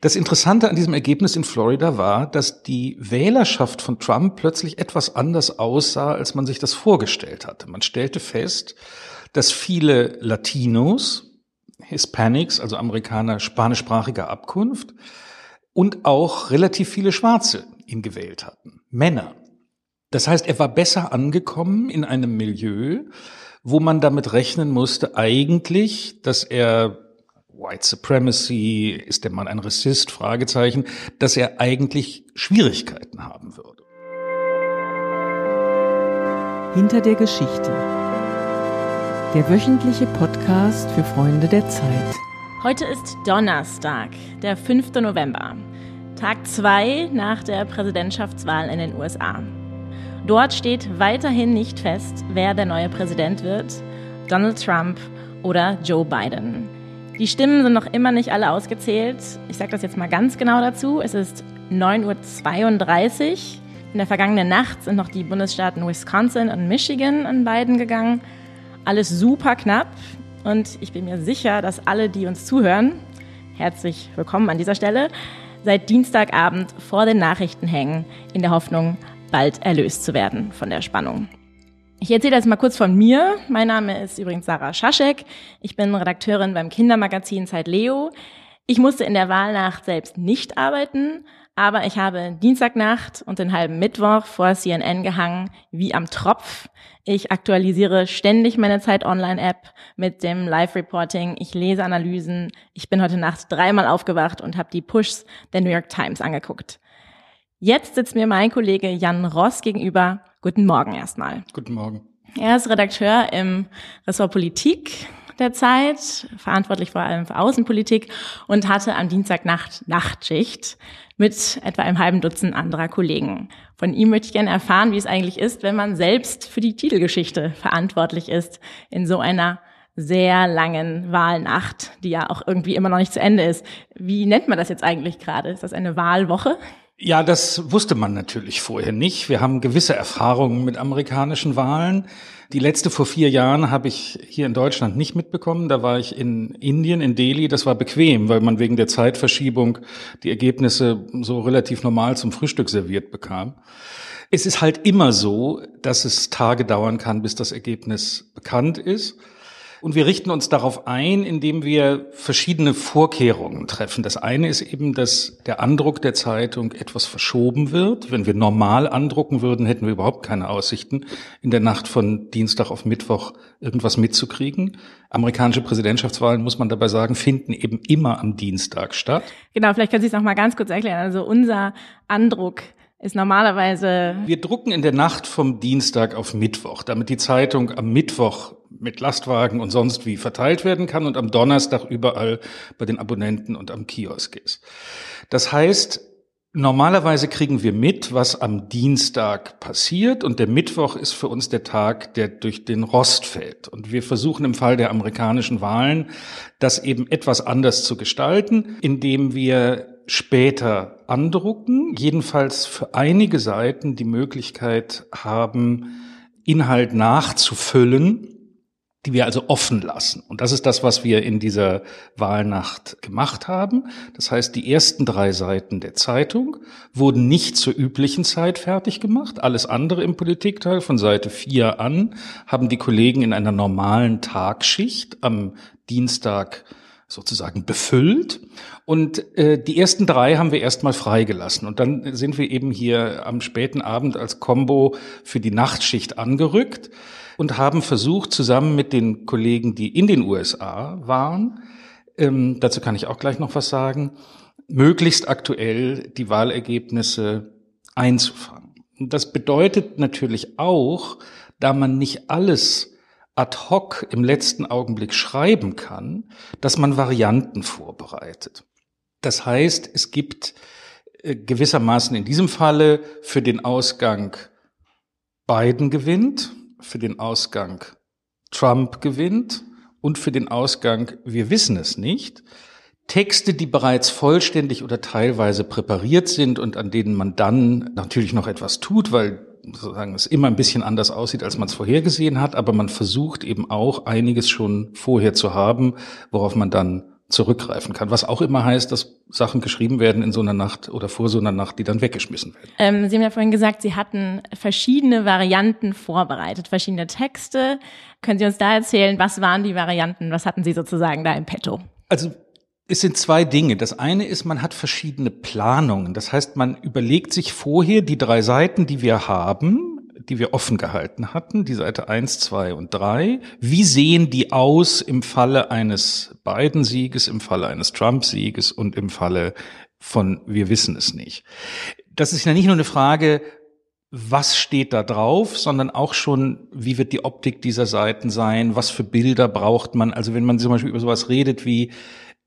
Das Interessante an diesem Ergebnis in Florida war, dass die Wählerschaft von Trump plötzlich etwas anders aussah, als man sich das vorgestellt hatte. Man stellte fest, dass viele Latinos, Hispanics, also Amerikaner spanischsprachiger Abkunft, und auch relativ viele Schwarze ihn gewählt hatten. Männer. Das heißt, er war besser angekommen in einem Milieu, wo man damit rechnen musste, eigentlich, dass er White Supremacy, ist der Mann ein Rassist, Fragezeichen, dass er eigentlich Schwierigkeiten haben würde. Hinter der Geschichte. Der wöchentliche Podcast für Freunde der Zeit. Heute ist Donnerstag, der 5. November, Tag 2 nach der Präsidentschaftswahl in den USA. Dort steht weiterhin nicht fest, wer der neue Präsident wird, Donald Trump oder Joe Biden. Die Stimmen sind noch immer nicht alle ausgezählt. Ich sage das jetzt mal ganz genau dazu. Es ist 9.32 Uhr. In der vergangenen Nacht sind noch die Bundesstaaten Wisconsin und Michigan an beiden gegangen. Alles super knapp. Und ich bin mir sicher, dass alle, die uns zuhören, herzlich willkommen an dieser Stelle, seit Dienstagabend vor den Nachrichten hängen, in der Hoffnung, bald erlöst zu werden von der Spannung. Ich erzähle jetzt mal kurz von mir. Mein Name ist übrigens Sarah Schaschek. Ich bin Redakteurin beim Kindermagazin Zeit Leo. Ich musste in der Wahlnacht selbst nicht arbeiten, aber ich habe Dienstagnacht und den halben Mittwoch vor CNN gehangen, wie am Tropf. Ich aktualisiere ständig meine Zeit Online-App mit dem Live-Reporting. Ich lese Analysen. Ich bin heute Nacht dreimal aufgewacht und habe die Pushs der New York Times angeguckt. Jetzt sitzt mir mein Kollege Jan Ross gegenüber Guten Morgen erstmal. Guten Morgen. Er ist Redakteur im Ressort Politik der Zeit, verantwortlich vor allem für Außenpolitik und hatte am Dienstagnacht Nachtschicht mit etwa einem halben Dutzend anderer Kollegen. Von ihm möchte ich gerne erfahren, wie es eigentlich ist, wenn man selbst für die Titelgeschichte verantwortlich ist in so einer sehr langen Wahlnacht, die ja auch irgendwie immer noch nicht zu Ende ist. Wie nennt man das jetzt eigentlich gerade? Ist das eine Wahlwoche? Ja, das wusste man natürlich vorher nicht. Wir haben gewisse Erfahrungen mit amerikanischen Wahlen. Die letzte vor vier Jahren habe ich hier in Deutschland nicht mitbekommen. Da war ich in Indien, in Delhi. Das war bequem, weil man wegen der Zeitverschiebung die Ergebnisse so relativ normal zum Frühstück serviert bekam. Es ist halt immer so, dass es Tage dauern kann, bis das Ergebnis bekannt ist. Und wir richten uns darauf ein, indem wir verschiedene Vorkehrungen treffen. Das eine ist eben, dass der Andruck der Zeitung etwas verschoben wird. Wenn wir normal andrucken würden, hätten wir überhaupt keine Aussichten, in der Nacht von Dienstag auf Mittwoch irgendwas mitzukriegen. Amerikanische Präsidentschaftswahlen, muss man dabei sagen, finden eben immer am Dienstag statt. Genau, vielleicht können Sie es noch mal ganz kurz erklären. Also unser Andruck ist normalerweise. Wir drucken in der Nacht vom Dienstag auf Mittwoch, damit die Zeitung am Mittwoch mit Lastwagen und sonst wie verteilt werden kann und am Donnerstag überall bei den Abonnenten und am Kiosk ist. Das heißt, Normalerweise kriegen wir mit, was am Dienstag passiert und der Mittwoch ist für uns der Tag, der durch den Rost fällt. Und wir versuchen im Fall der amerikanischen Wahlen, das eben etwas anders zu gestalten, indem wir später andrucken, jedenfalls für einige Seiten die Möglichkeit haben, Inhalt nachzufüllen, die wir also offen lassen. Und das ist das, was wir in dieser Wahlnacht gemacht haben. Das heißt, die ersten drei Seiten der Zeitung wurden nicht zur üblichen Zeit fertig gemacht. Alles andere im Politikteil von Seite 4 an haben die Kollegen in einer normalen Tagschicht am Dienstag sozusagen befüllt. Und äh, die ersten drei haben wir erstmal freigelassen. Und dann sind wir eben hier am späten Abend als Combo für die Nachtschicht angerückt und haben versucht, zusammen mit den Kollegen, die in den USA waren, ähm, dazu kann ich auch gleich noch was sagen, möglichst aktuell die Wahlergebnisse einzufangen. Und das bedeutet natürlich auch, da man nicht alles ad hoc im letzten Augenblick schreiben kann, dass man Varianten vorbereitet. Das heißt, es gibt äh, gewissermaßen in diesem Falle für den Ausgang Biden gewinnt, für den Ausgang Trump gewinnt und für den Ausgang wir wissen es nicht. Texte, die bereits vollständig oder teilweise präpariert sind und an denen man dann natürlich noch etwas tut, weil sozusagen es immer ein bisschen anders aussieht, als man es vorhergesehen hat, aber man versucht eben auch einiges schon vorher zu haben, worauf man dann zurückgreifen kann. Was auch immer heißt, dass Sachen geschrieben werden in so einer Nacht oder vor so einer Nacht, die dann weggeschmissen werden. Ähm, Sie haben ja vorhin gesagt, Sie hatten verschiedene Varianten vorbereitet, verschiedene Texte. Können Sie uns da erzählen, was waren die Varianten? Was hatten Sie sozusagen da im Petto? Also es sind zwei Dinge. Das eine ist, man hat verschiedene Planungen. Das heißt, man überlegt sich vorher die drei Seiten, die wir haben, die wir offen gehalten hatten, die Seite eins, zwei und drei. Wie sehen die aus im Falle eines Biden-Sieges, im Falle eines Trump-Sieges und im Falle von wir wissen es nicht? Das ist ja nicht nur eine Frage, was steht da drauf, sondern auch schon, wie wird die Optik dieser Seiten sein, was für Bilder braucht man. Also wenn man zum Beispiel über sowas redet wie,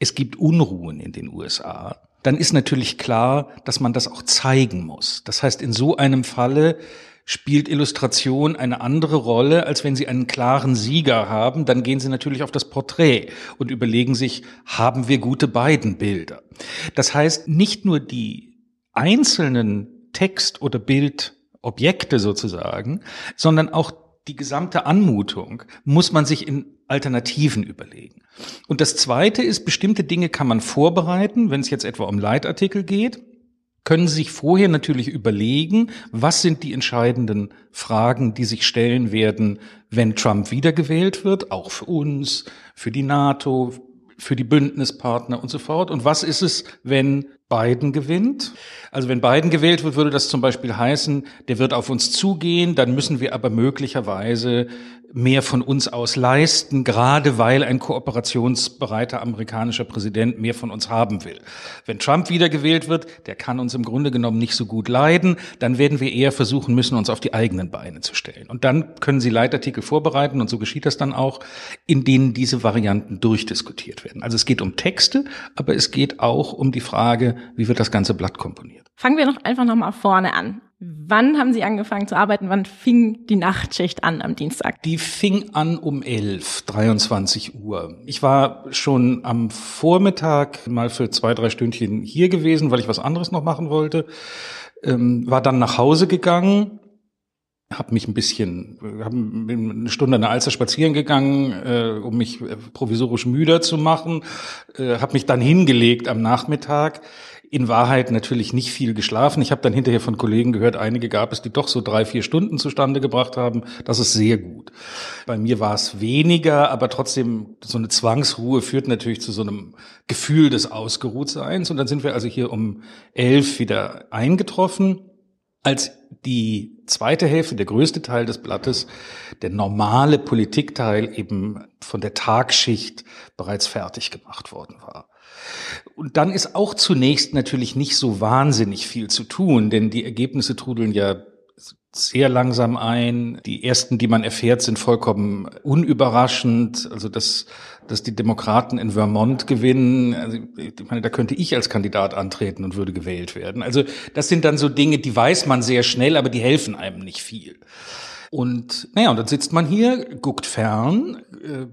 es gibt Unruhen in den USA, dann ist natürlich klar, dass man das auch zeigen muss. Das heißt, in so einem Falle spielt Illustration eine andere Rolle, als wenn Sie einen klaren Sieger haben. Dann gehen Sie natürlich auf das Porträt und überlegen sich, haben wir gute beiden Bilder? Das heißt, nicht nur die einzelnen Text- oder Bildobjekte sozusagen, sondern auch die gesamte Anmutung muss man sich in Alternativen überlegen. Und das Zweite ist, bestimmte Dinge kann man vorbereiten, wenn es jetzt etwa um Leitartikel geht können sich vorher natürlich überlegen, was sind die entscheidenden Fragen, die sich stellen werden, wenn Trump wiedergewählt wird, auch für uns, für die NATO, für die Bündnispartner und so fort. Und was ist es, wenn Biden gewinnt? Also wenn Biden gewählt wird, würde das zum Beispiel heißen, der wird auf uns zugehen, dann müssen wir aber möglicherweise mehr von uns aus leisten, gerade weil ein kooperationsbereiter amerikanischer Präsident mehr von uns haben will. Wenn Trump wiedergewählt wird, der kann uns im Grunde genommen nicht so gut leiden, dann werden wir eher versuchen müssen, uns auf die eigenen Beine zu stellen. Und dann können Sie Leitartikel vorbereiten, und so geschieht das dann auch, in denen diese Varianten durchdiskutiert werden. Also es geht um Texte, aber es geht auch um die Frage, wie wird das ganze Blatt komponiert. Fangen wir noch einfach nochmal vorne an. Wann haben Sie angefangen zu arbeiten? Wann fing die Nachtschicht an am Dienstag? Die fing an um 11, 23 Uhr. Ich war schon am Vormittag mal für zwei, drei Stündchen hier gewesen, weil ich was anderes noch machen wollte. Ähm, war dann nach Hause gegangen, habe mich ein bisschen, hab eine Stunde an der Alster spazieren gegangen, äh, um mich äh, provisorisch müder zu machen, äh, habe mich dann hingelegt am Nachmittag in Wahrheit natürlich nicht viel geschlafen. Ich habe dann hinterher von Kollegen gehört, einige gab es, die doch so drei, vier Stunden zustande gebracht haben. Das ist sehr gut. Bei mir war es weniger, aber trotzdem so eine Zwangsruhe führt natürlich zu so einem Gefühl des Ausgeruhtseins. Und dann sind wir also hier um elf wieder eingetroffen. Als die zweite Hälfte, der größte Teil des Blattes, der normale Politikteil eben von der Tagschicht bereits fertig gemacht worden war. Und dann ist auch zunächst natürlich nicht so wahnsinnig viel zu tun, denn die Ergebnisse trudeln ja sehr langsam ein. Die ersten, die man erfährt, sind vollkommen unüberraschend. Also dass, dass die Demokraten in Vermont gewinnen, also ich meine, da könnte ich als Kandidat antreten und würde gewählt werden. Also das sind dann so Dinge, die weiß man sehr schnell, aber die helfen einem nicht viel. Und naja, und dann sitzt man hier, guckt fern. Äh,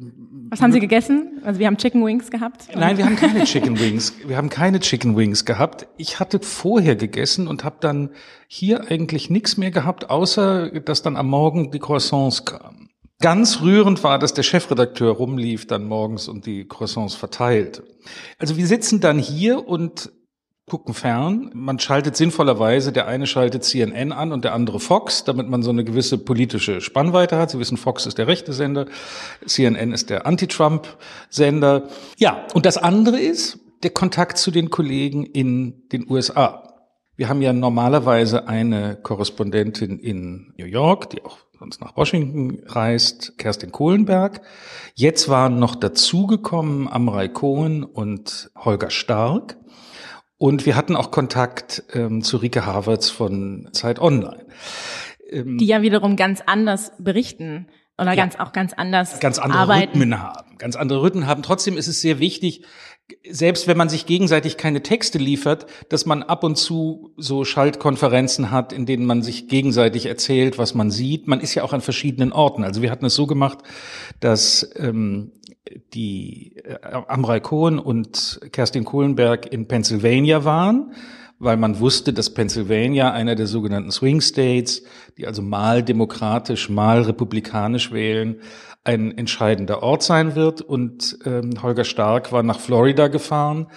Was haben Sie gegessen? Also wir haben Chicken Wings gehabt. Nein, wir haben keine Chicken Wings. Wir haben keine Chicken Wings gehabt. Ich hatte vorher gegessen und habe dann hier eigentlich nichts mehr gehabt, außer dass dann am Morgen die Croissants kamen. Ganz rührend war, dass der Chefredakteur rumlief dann morgens und die Croissants verteilte. Also wir sitzen dann hier und gucken fern. Man schaltet sinnvollerweise, der eine schaltet CNN an und der andere Fox, damit man so eine gewisse politische Spannweite hat. Sie wissen, Fox ist der rechte Sender, CNN ist der Anti-Trump-Sender. Ja, und das andere ist der Kontakt zu den Kollegen in den USA. Wir haben ja normalerweise eine Korrespondentin in New York, die auch sonst nach Washington reist, Kerstin Kohlenberg. Jetzt waren noch dazugekommen Amrei Cohen und Holger Stark. Und wir hatten auch Kontakt ähm, zu Rike Havertz von Zeit Online. Ähm, die ja wiederum ganz anders berichten oder ja, ganz auch ganz anders ganz andere arbeiten. Rhythmen haben, ganz andere Rhythmen haben. Trotzdem ist es sehr wichtig, selbst wenn man sich gegenseitig keine Texte liefert, dass man ab und zu so Schaltkonferenzen hat, in denen man sich gegenseitig erzählt, was man sieht. Man ist ja auch an verschiedenen Orten. Also wir hatten es so gemacht, dass ähm, die äh, Amrei Cohen und Kerstin Kohlenberg in Pennsylvania waren, weil man wusste, dass Pennsylvania, einer der sogenannten Swing States, die also mal demokratisch, mal republikanisch wählen, ein entscheidender Ort sein wird. Und ähm, Holger Stark war nach Florida gefahren,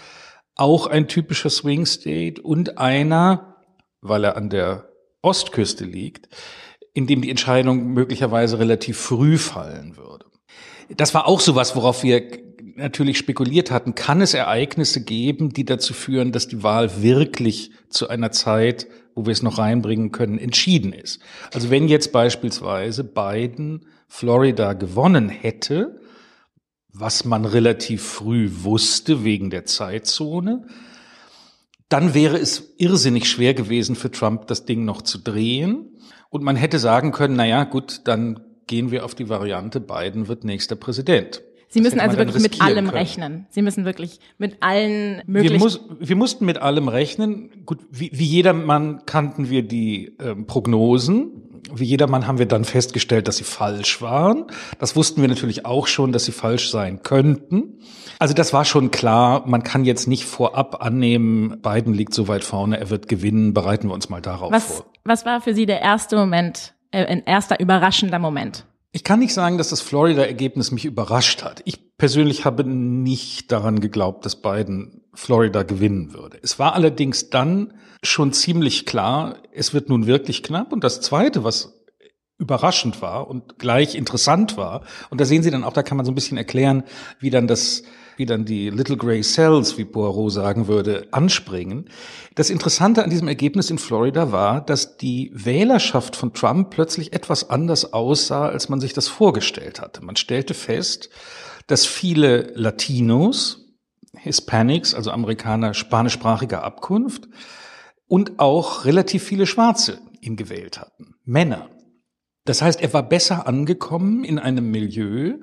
auch ein typischer Swing State und einer, weil er an der Ostküste liegt, in dem die Entscheidung möglicherweise relativ früh fallen würde. Das war auch sowas, worauf wir natürlich spekuliert hatten. Kann es Ereignisse geben, die dazu führen, dass die Wahl wirklich zu einer Zeit, wo wir es noch reinbringen können, entschieden ist? Also wenn jetzt beispielsweise Biden Florida gewonnen hätte, was man relativ früh wusste wegen der Zeitzone, dann wäre es irrsinnig schwer gewesen für Trump, das Ding noch zu drehen. Und man hätte sagen können, na ja, gut, dann gehen wir auf die Variante, Biden wird nächster Präsident. Sie müssen also wirklich mit allem können. rechnen. Sie müssen wirklich mit allen möglichen. Wir, muss, wir mussten mit allem rechnen. Gut, wie, wie jedermann kannten wir die ähm, Prognosen. Wie jedermann haben wir dann festgestellt, dass sie falsch waren. Das wussten wir natürlich auch schon, dass sie falsch sein könnten. Also das war schon klar. Man kann jetzt nicht vorab annehmen, Biden liegt so weit vorne, er wird gewinnen. Bereiten wir uns mal darauf was, vor. Was war für Sie der erste Moment, äh, ein erster überraschender Moment? Ich kann nicht sagen, dass das Florida-Ergebnis mich überrascht hat. Ich persönlich habe nicht daran geglaubt, dass Biden Florida gewinnen würde. Es war allerdings dann schon ziemlich klar, es wird nun wirklich knapp. Und das Zweite, was überraschend war und gleich interessant war, und da sehen Sie dann auch, da kann man so ein bisschen erklären, wie dann das wie dann die Little Grey Cells, wie Poirot sagen würde, anspringen. Das Interessante an diesem Ergebnis in Florida war, dass die Wählerschaft von Trump plötzlich etwas anders aussah, als man sich das vorgestellt hatte. Man stellte fest, dass viele Latinos, Hispanics, also Amerikaner spanischsprachiger Abkunft, und auch relativ viele Schwarze ihn gewählt hatten. Männer. Das heißt, er war besser angekommen in einem Milieu,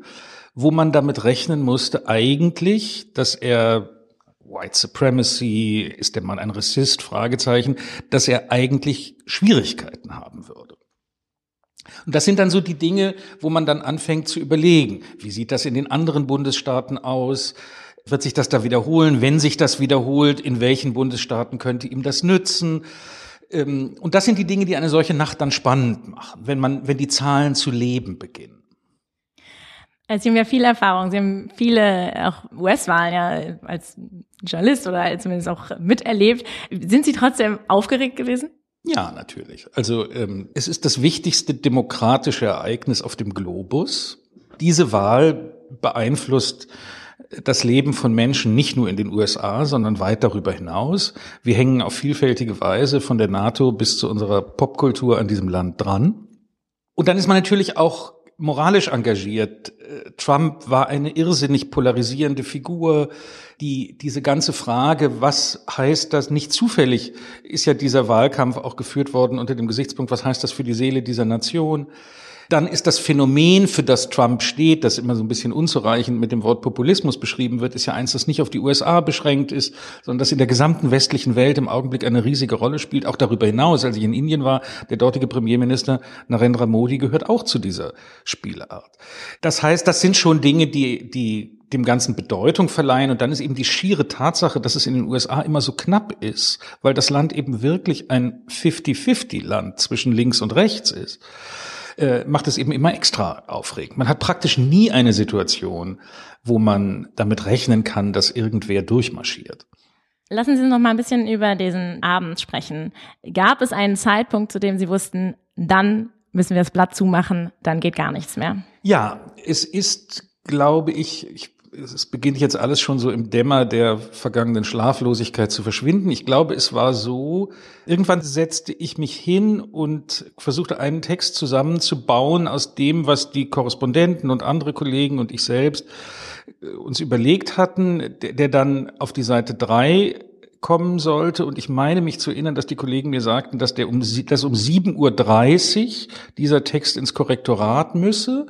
wo man damit rechnen musste, eigentlich, dass er White Supremacy, ist der Mann ein Rassist, Fragezeichen, dass er eigentlich Schwierigkeiten haben würde. Und das sind dann so die Dinge, wo man dann anfängt zu überlegen, wie sieht das in den anderen Bundesstaaten aus? Wird sich das da wiederholen? Wenn sich das wiederholt, in welchen Bundesstaaten könnte ihm das nützen? Ähm, und das sind die Dinge, die eine solche Nacht dann spannend machen, wenn man, wenn die Zahlen zu leben beginnen. Sie haben ja viel Erfahrung, Sie haben viele auch US-Wahlen ja als Journalist oder zumindest auch miterlebt. Sind Sie trotzdem aufgeregt gewesen? Ja, natürlich. Also ähm, es ist das wichtigste demokratische Ereignis auf dem Globus. Diese Wahl beeinflusst das Leben von Menschen nicht nur in den USA, sondern weit darüber hinaus. Wir hängen auf vielfältige Weise von der NATO bis zu unserer Popkultur an diesem Land dran. Und dann ist man natürlich auch moralisch engagiert. Äh, Trump war eine irrsinnig polarisierende Figur. Die, diese ganze Frage, was heißt das, nicht zufällig ist ja dieser Wahlkampf auch geführt worden unter dem Gesichtspunkt, was heißt das für die Seele dieser Nation? Dann ist das Phänomen, für das Trump steht, das immer so ein bisschen unzureichend mit dem Wort Populismus beschrieben wird, ist ja eins, das nicht auf die USA beschränkt ist, sondern das in der gesamten westlichen Welt im Augenblick eine riesige Rolle spielt, auch darüber hinaus. Als ich in Indien war, der dortige Premierminister Narendra Modi gehört auch zu dieser Spielart. Das heißt, das sind schon Dinge, die, die dem Ganzen Bedeutung verleihen. Und dann ist eben die schiere Tatsache, dass es in den USA immer so knapp ist, weil das Land eben wirklich ein 50-50-Land zwischen links und rechts ist äh, macht es eben immer extra aufregend. Man hat praktisch nie eine Situation, wo man damit rechnen kann, dass irgendwer durchmarschiert. Lassen Sie uns noch mal ein bisschen über diesen Abend sprechen. Gab es einen Zeitpunkt, zu dem Sie wussten, dann müssen wir das Blatt zumachen, dann geht gar nichts mehr? Ja, es ist, glaube ich, ich es beginnt jetzt alles schon so im Dämmer der vergangenen Schlaflosigkeit zu verschwinden. Ich glaube, es war so, irgendwann setzte ich mich hin und versuchte einen Text zusammenzubauen aus dem, was die Korrespondenten und andere Kollegen und ich selbst äh, uns überlegt hatten, der, der dann auf die Seite drei kommen sollte. Und ich meine mich zu erinnern, dass die Kollegen mir sagten, dass der um, dass um 7.30 Uhr dieser Text ins Korrektorat müsse.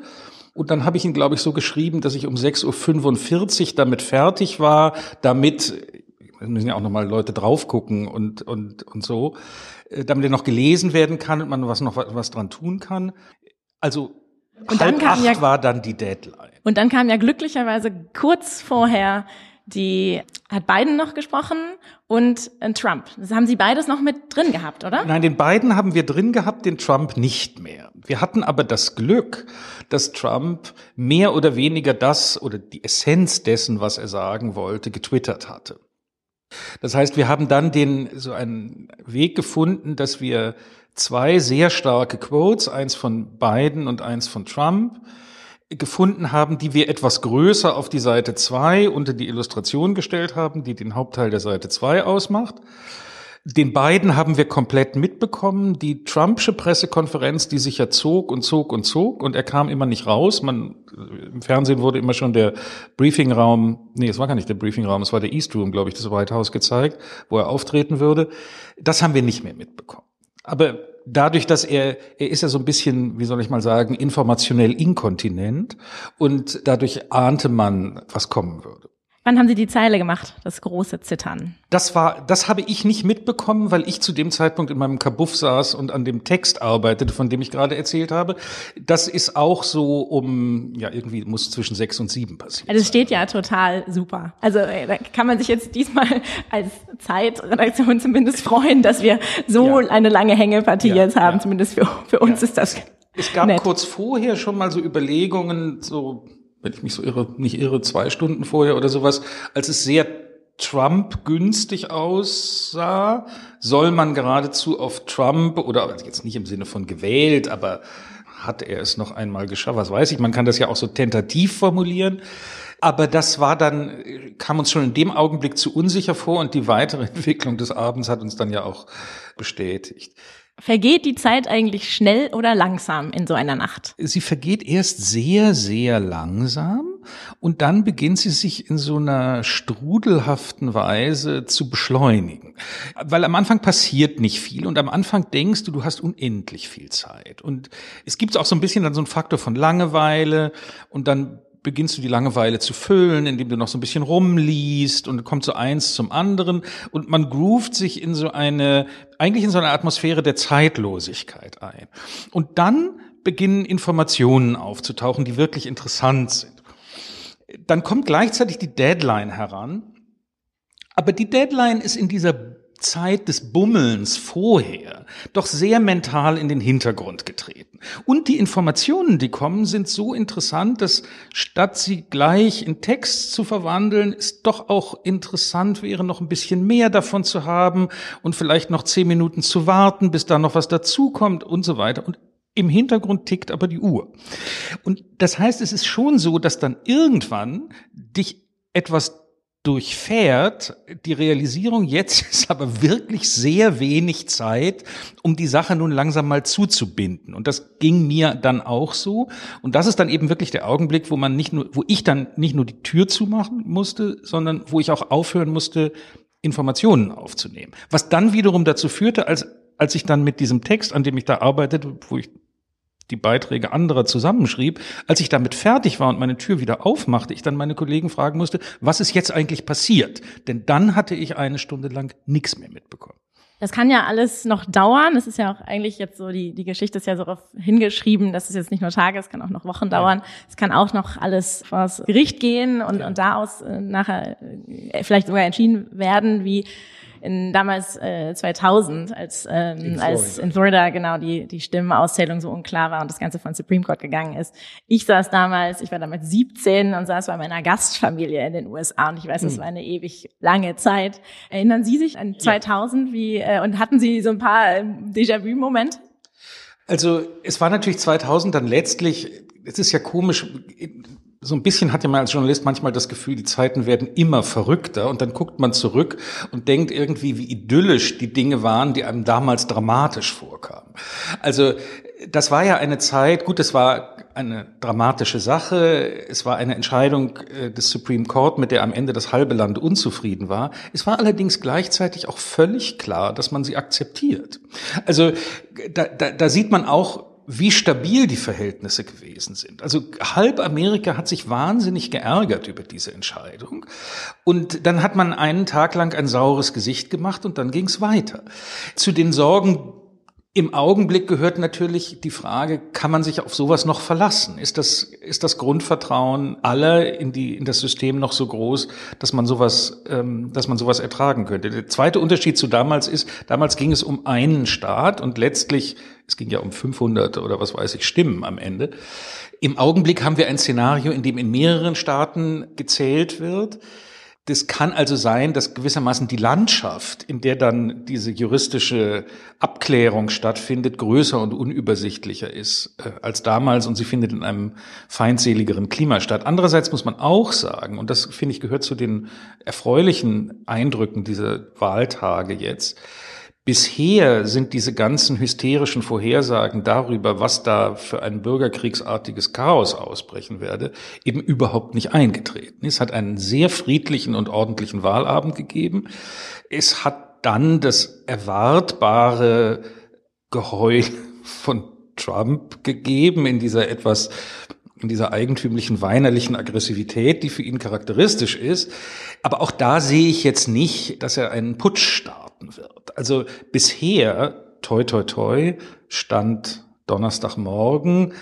Und dann habe ich ihn, glaube ich, so geschrieben, dass ich um 6.45 Uhr damit fertig war, damit, müssen ja auch nochmal Leute drauf gucken und, und, und so, äh, damit er noch gelesen werden kann und man was noch was dran tun kann. Also und halb acht ja, war dann die Deadline. Und dann kam ja glücklicherweise kurz vorher die hat Biden noch gesprochen und äh, Trump. Das haben Sie beides noch mit drin gehabt, oder? Nein, den beiden haben wir drin gehabt, den Trump nicht mehr. Wir hatten aber das Glück, dass Trump mehr oder weniger das oder die Essenz dessen, was er sagen wollte, getwittert hatte. Das heißt, wir haben dann den, so einen Weg gefunden, dass wir zwei sehr starke Quotes, eins von Biden und eins von Trump, gefunden haben, die wir etwas größer auf die Seite 2 unter die Illustration gestellt haben, die den Hauptteil der Seite 2 ausmacht. Den beiden haben wir komplett mitbekommen. Die Trumpsche Pressekonferenz, die sich ja zog und zog und zog und er kam immer nicht raus. Man, im Fernsehen wurde immer schon der Briefingraum, nee, es war gar nicht der Briefingraum, es war der East Room, glaube ich, des White House gezeigt, wo er auftreten würde. Das haben wir nicht mehr mitbekommen. Aber dadurch, dass er, er ist ja so ein bisschen, wie soll ich mal sagen, informationell inkontinent und dadurch ahnte man, was kommen würde. Wann haben Sie die Zeile gemacht, das große Zittern? Das war, das habe ich nicht mitbekommen, weil ich zu dem Zeitpunkt in meinem Kabuff saß und an dem Text arbeitete, von dem ich gerade erzählt habe. Das ist auch so um, ja, irgendwie muss zwischen sechs und sieben passieren. Also es steht ja total super. Also äh, da kann man sich jetzt diesmal als Zeitredaktion zumindest freuen, dass wir so ja. eine lange Hängepartie ja, jetzt haben. Ja. Zumindest für, für uns ist das. Es gab nett. kurz vorher schon mal so Überlegungen, so wenn ich mich so irre, nicht irre, zwei Stunden vorher oder sowas, als es sehr Trump günstig aussah, soll man geradezu auf Trump oder also jetzt nicht im Sinne von gewählt, aber hat er es noch einmal geschafft? Was weiß ich? Man kann das ja auch so tentativ formulieren. Aber das war dann, kam uns schon in dem Augenblick zu unsicher vor und die weitere Entwicklung des Abends hat uns dann ja auch bestätigt. Vergeht die Zeit eigentlich schnell oder langsam in so einer Nacht? Sie vergeht erst sehr, sehr langsam und dann beginnt sie sich in so einer strudelhaften Weise zu beschleunigen. Weil am Anfang passiert nicht viel und am Anfang denkst du, du hast unendlich viel Zeit. Und es gibt auch so ein bisschen dann so einen Faktor von Langeweile und dann beginnst du die Langeweile zu füllen, indem du noch so ein bisschen rumliest und kommt so eins zum anderen und man groovt sich in so eine, eigentlich in so eine Atmosphäre der Zeitlosigkeit ein. Und dann beginnen Informationen aufzutauchen, die wirklich interessant sind. Dann kommt gleichzeitig die Deadline heran. Aber die Deadline ist in dieser Zeit des Bummelns vorher doch sehr mental in den Hintergrund getreten. Und die Informationen, die kommen, sind so interessant, dass statt sie gleich in Text zu verwandeln, es doch auch interessant wäre, noch ein bisschen mehr davon zu haben und vielleicht noch zehn Minuten zu warten, bis da noch was dazukommt und so weiter. Und im Hintergrund tickt aber die Uhr. Und das heißt, es ist schon so, dass dann irgendwann dich etwas durchfährt die Realisierung, jetzt ist aber wirklich sehr wenig Zeit, um die Sache nun langsam mal zuzubinden. Und das ging mir dann auch so. Und das ist dann eben wirklich der Augenblick, wo man nicht nur, wo ich dann nicht nur die Tür zumachen musste, sondern wo ich auch aufhören musste, Informationen aufzunehmen. Was dann wiederum dazu führte, als, als ich dann mit diesem Text, an dem ich da arbeitete, wo ich die Beiträge anderer zusammenschrieb. Als ich damit fertig war und meine Tür wieder aufmachte, ich dann meine Kollegen fragen musste, was ist jetzt eigentlich passiert? Denn dann hatte ich eine Stunde lang nichts mehr mitbekommen. Das kann ja alles noch dauern. Es ist ja auch eigentlich jetzt so, die, die Geschichte ist ja so darauf hingeschrieben, dass es jetzt nicht nur Tage, es kann auch noch Wochen dauern. Es kann auch noch alles vors Gericht gehen und, ja. und daraus äh, nachher äh, vielleicht sogar entschieden werden, wie in damals äh, 2000, als ähm, in als in Florida genau die die Stimmenauszählung so unklar war und das Ganze von Supreme Court gegangen ist. Ich saß damals, ich war damals 17 und saß bei meiner Gastfamilie in den USA und ich weiß, das hm. war eine ewig lange Zeit. Erinnern Sie sich an 2000 ja. wie äh, und hatten Sie so ein paar äh, Déjà-vu-Momente? Also es war natürlich 2000 dann letztlich, es ist ja komisch, so ein bisschen hat ja man als Journalist manchmal das Gefühl, die Zeiten werden immer verrückter und dann guckt man zurück und denkt irgendwie, wie idyllisch die Dinge waren, die einem damals dramatisch vorkamen. Also das war ja eine Zeit, gut, es war eine dramatische Sache, es war eine Entscheidung äh, des Supreme Court, mit der am Ende das halbe Land unzufrieden war. Es war allerdings gleichzeitig auch völlig klar, dass man sie akzeptiert. Also da, da, da sieht man auch, wie stabil die Verhältnisse gewesen sind. Also halb Amerika hat sich wahnsinnig geärgert über diese Entscheidung. Und dann hat man einen Tag lang ein saures Gesicht gemacht und dann ging es weiter. Zu den Sorgen Im Augenblick gehört natürlich die Frage, kann man sich auf sowas noch verlassen? Ist das, ist das Grundvertrauen aller in, die, in das System noch so groß, dass man sowas, ähm, dass man sowas ertragen könnte? Der zweite Unterschied zu damals ist, damals ging es um einen Staat und letztlich, es ging ja um 500 oder was weiß ich, Stimmen am Ende. Im Augenblick haben wir ein Szenario, in dem in mehreren Staaten gezählt wird das kann also sein, dass gewissermaßen die Landschaft, in der dann diese juristische Abklärung stattfindet, größer und unübersichtlicher ist äh, als damals und sie findet in einem feindseligeren Klima statt. Andererseits muss man auch sagen, und das finde ich gehört zu den erfreulichen Eindrücken dieser Wahltage jetzt, Bisher sind diese ganzen hysterischen Vorhersagen darüber, was da für ein bürgerkriegsartiges Chaos ausbrechen werde, eben überhaupt nicht eingetreten. Es hat einen sehr friedlichen und ordentlichen Wahlabend gegeben. Es hat dann das erwartbare Geheul von Trump gegeben in dieser etwas in dieser eigentümlichen weinerlichen Aggressivität, die für ihn charakteristisch ist. Aber auch da sehe ich jetzt nicht, dass er einen Putsch starten wird. Also bisher, toi toi toi, stand Donnerstagmorgen,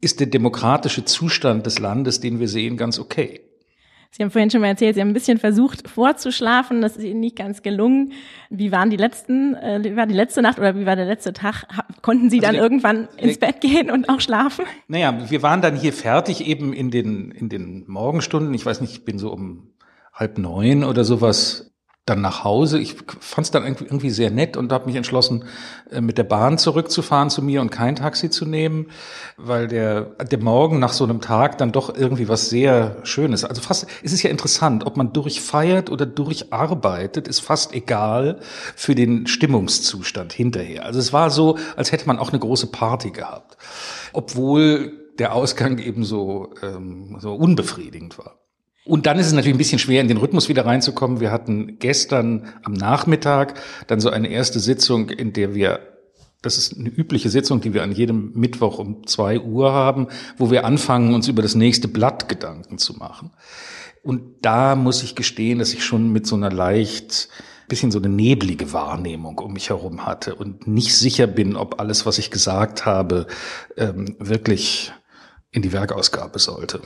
ist der demokratische Zustand des Landes, den wir sehen, ganz okay. Sie haben vorhin schon mal erzählt, Sie haben ein bisschen versucht vorzuschlafen, das ist Ihnen nicht ganz gelungen. Wie waren die letzten, äh, wie war die letzte Nacht oder wie war der letzte Tag? Konnten Sie also dann der, irgendwann ins der, Bett gehen und auch schlafen? Naja, wir waren dann hier fertig eben in den, in den Morgenstunden. Ich weiß nicht, ich bin so um halb neun oder sowas dann nach Hause. Ich fand es dann irgendwie sehr nett und habe mich entschlossen, äh, mit der Bahn zurückzufahren zu mir und kein Taxi zu nehmen, weil der, der Morgen nach so einem Tag dann doch irgendwie was sehr Schönes. Also fast, es ist ja interessant, ob man durchfeiert oder durcharbeitet, ist fast egal für den Stimmungszustand hinterher. Also es war so, als hätte man auch eine große Party gehabt, obwohl der Ausgang eben so, ähm, so unbefriedigend war. Und dann ist es natürlich ein bisschen schwer, in den Rhythmus wieder reinzukommen. Wir hatten gestern am Nachmittag dann so eine erste Sitzung, in der wir das ist eine übliche Sitzung, die wir an jedem Mittwoch um zwei Uhr haben, wo wir anfangen, uns über das nächste Blatt Gedanken zu machen. Und da muss ich gestehen, dass ich schon mit so einer leicht bisschen so eine neblige Wahrnehmung um mich herum hatte und nicht sicher bin, ob alles, was ich gesagt habe, ähm, wirklich in die Werkausgabe sollte.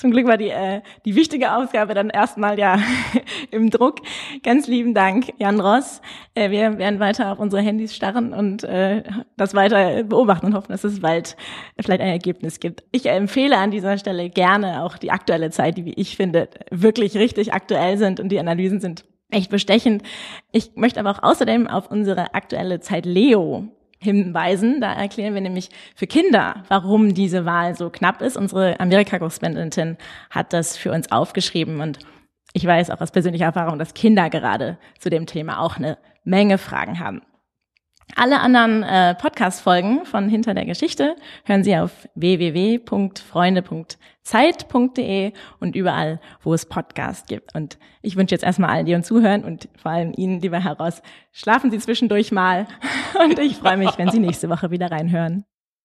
Zum Glück war die, äh, die wichtige Ausgabe dann erstmal ja im Druck. Ganz lieben Dank, Jan Ross. Äh, wir werden weiter auf unsere Handys starren und äh, das weiter beobachten und hoffen, dass es bald vielleicht ein Ergebnis gibt. Ich empfehle an dieser Stelle gerne auch die aktuelle Zeit, die, wie ich finde, wirklich richtig aktuell sind und die Analysen sind echt bestechend. Ich möchte aber auch außerdem auf unsere aktuelle Zeit Leo hinweisen. Da erklären wir nämlich für Kinder, warum diese Wahl so knapp ist. Unsere Amerika-Korrespondentin hat das für uns aufgeschrieben und ich weiß auch aus persönlicher Erfahrung, dass Kinder gerade zu dem Thema auch eine Menge Fragen haben. Alle anderen äh, Podcast-Folgen von Hinter der Geschichte hören Sie auf www.freunde.zeit.de und überall, wo es Podcasts gibt. Und ich wünsche jetzt erstmal allen, die uns zuhören und vor allem Ihnen, lieber Herr Ross, schlafen Sie zwischendurch mal. Und ich freue mich, wenn Sie nächste Woche wieder reinhören.